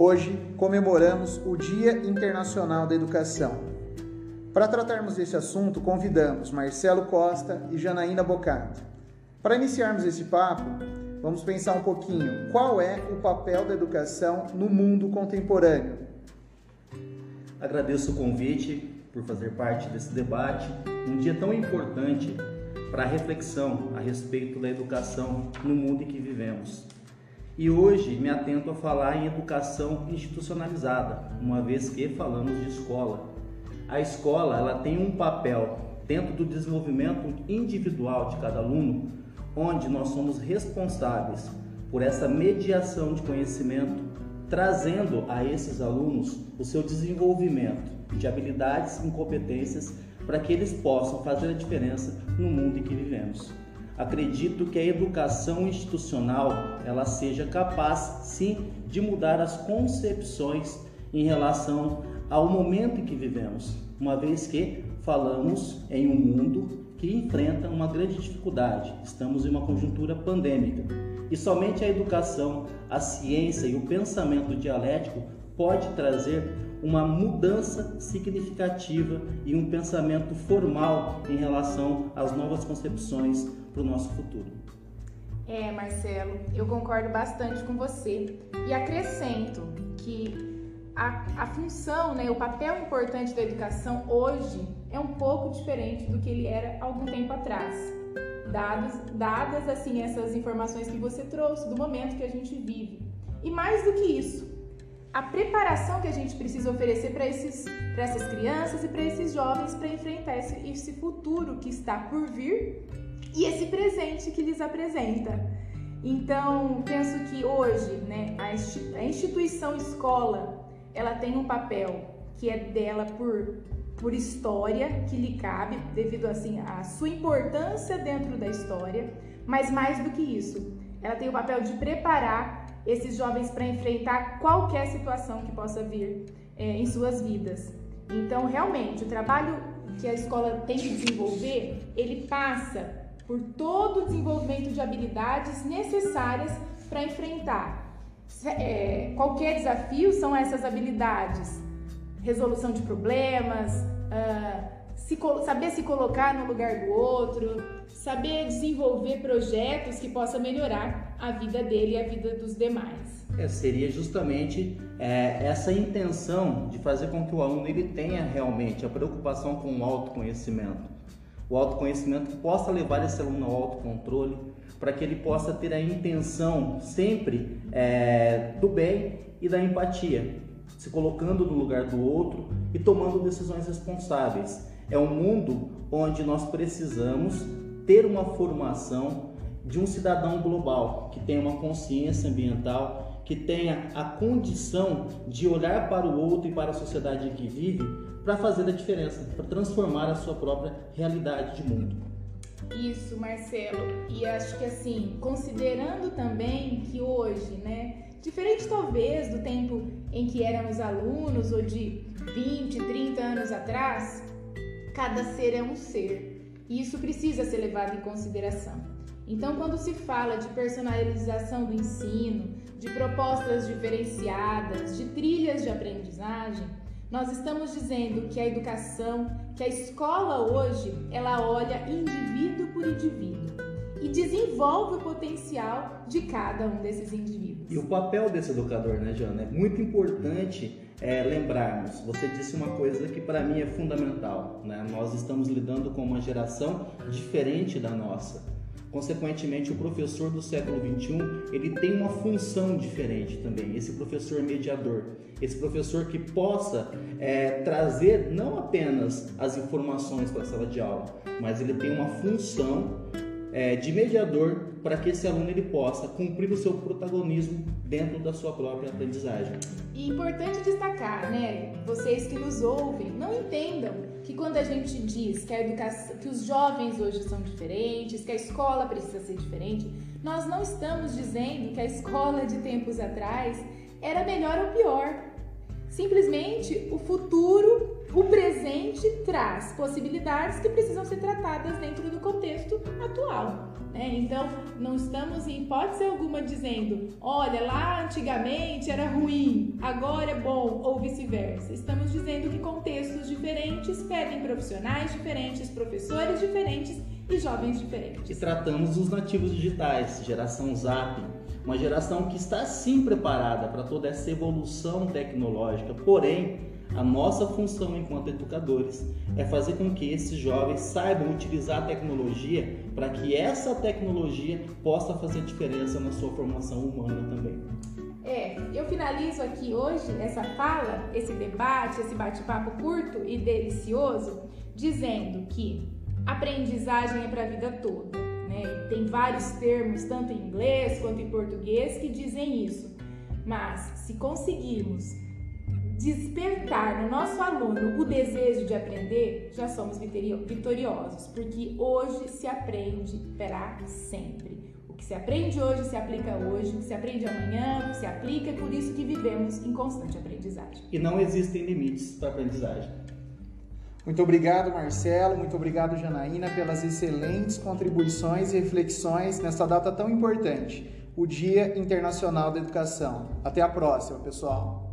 Hoje comemoramos o Dia Internacional da Educação. Para tratarmos desse assunto, convidamos Marcelo Costa e Janaína Bocato. Para iniciarmos esse papo, vamos pensar um pouquinho qual é o papel da educação no mundo contemporâneo. Agradeço o convite por fazer parte desse debate, um dia tão importante para a reflexão a respeito da educação no mundo em que vivemos. E hoje me atento a falar em educação institucionalizada, uma vez que falamos de escola. A escola ela tem um papel dentro do desenvolvimento individual de cada aluno, onde nós somos responsáveis por essa mediação de conhecimento, trazendo a esses alunos o seu desenvolvimento de habilidades e competências para que eles possam fazer a diferença no mundo em que vivemos acredito que a educação institucional ela seja capaz sim de mudar as concepções em relação ao momento em que vivemos, uma vez que falamos em um mundo que enfrenta uma grande dificuldade. Estamos em uma conjuntura pandêmica e somente a educação, a ciência e o pensamento dialético pode trazer uma mudança significativa e um pensamento formal em relação às novas concepções para o nosso futuro. É, Marcelo, eu concordo bastante com você e acrescento que a, a função, né, o papel importante da educação hoje é um pouco diferente do que ele era algum tempo atrás. Dados, dadas assim essas informações que você trouxe do momento que a gente vive. E mais do que isso, a preparação que a gente precisa oferecer para essas crianças e para esses jovens para enfrentar esse, esse futuro que está por vir e esse presente que lhes apresenta. Então, penso que hoje, né, a instituição escola, ela tem um papel que é dela por, por história, que lhe cabe, devido assim à sua importância dentro da história, mas mais do que isso, ela tem o papel de preparar esses jovens para enfrentar qualquer situação que possa vir é, em suas vidas. Então, realmente, o trabalho que a escola tem que desenvolver, ele passa por todo o desenvolvimento de habilidades necessárias para enfrentar é, qualquer desafio. São essas habilidades: resolução de problemas, uh, se, saber se colocar no lugar do outro, saber desenvolver projetos que possam melhorar a vida dele e a vida dos demais. É, seria justamente é, essa intenção de fazer com que o aluno ele tenha realmente a preocupação com o autoconhecimento o autoconhecimento possa levar esse aluno ao autocontrole, para que ele possa ter a intenção sempre é, do bem e da empatia, se colocando no lugar do outro e tomando decisões responsáveis. É um mundo onde nós precisamos ter uma formação de um cidadão global que tenha uma consciência ambiental, que tenha a condição de olhar para o outro e para a sociedade em que vive para fazer a diferença, para transformar a sua própria realidade de mundo. Isso, Marcelo. E acho que assim, considerando também que hoje, né, diferente talvez do tempo em que éramos alunos ou de 20, 30 anos atrás, cada ser é um ser. E isso precisa ser levado em consideração. Então, quando se fala de personalização do ensino, de propostas diferenciadas, de trilhas de aprendizagem, nós estamos dizendo que a educação, que a escola hoje, ela olha indivíduo por indivíduo e desenvolve o potencial de cada um desses indivíduos. E o papel desse educador, né, Jana? É muito importante é, lembrarmos. Você disse uma coisa que para mim é fundamental. Né? Nós estamos lidando com uma geração diferente da nossa. Consequentemente, o professor do século XXI ele tem uma função diferente também. Esse professor mediador, esse professor que possa é, trazer não apenas as informações para a sala de aula, mas ele tem uma função é, de mediador para que esse aluno ele possa cumprir o seu protagonismo dentro da sua própria aprendizagem. E importante destacar, né, vocês que nos ouvem, não entendam que quando a gente diz que a educação, que os jovens hoje são diferentes, que a escola precisa ser diferente, nós não estamos dizendo que a escola de tempos atrás era melhor ou pior. Simplesmente o futuro o presente traz possibilidades que precisam ser tratadas dentro do contexto atual. Né? Então, não estamos em hipótese alguma dizendo, olha, lá antigamente era ruim, agora é bom, ou vice-versa. Estamos dizendo que contextos diferentes pedem profissionais diferentes, professores diferentes e jovens diferentes. E tratamos os nativos digitais, geração Zap, uma geração que está sim preparada para toda essa evolução tecnológica, porém a nossa função enquanto educadores é fazer com que esses jovens saibam utilizar a tecnologia para que essa tecnologia possa fazer diferença na sua formação humana também. É, eu finalizo aqui hoje essa fala, esse debate, esse bate-papo curto e delicioso, dizendo que aprendizagem é para a vida toda. Tem vários termos, tanto em inglês quanto em português, que dizem isso. Mas se conseguirmos despertar no nosso aluno o desejo de aprender, já somos vitoriosos, porque hoje se aprende para sempre. O que se aprende hoje se aplica hoje, o que se aprende amanhã se aplica, é por isso que vivemos em constante aprendizagem. E não existem limites para aprendizagem. Muito obrigado, Marcelo. Muito obrigado, Janaína, pelas excelentes contribuições e reflexões nesta data tão importante, o Dia Internacional da Educação. Até a próxima, pessoal.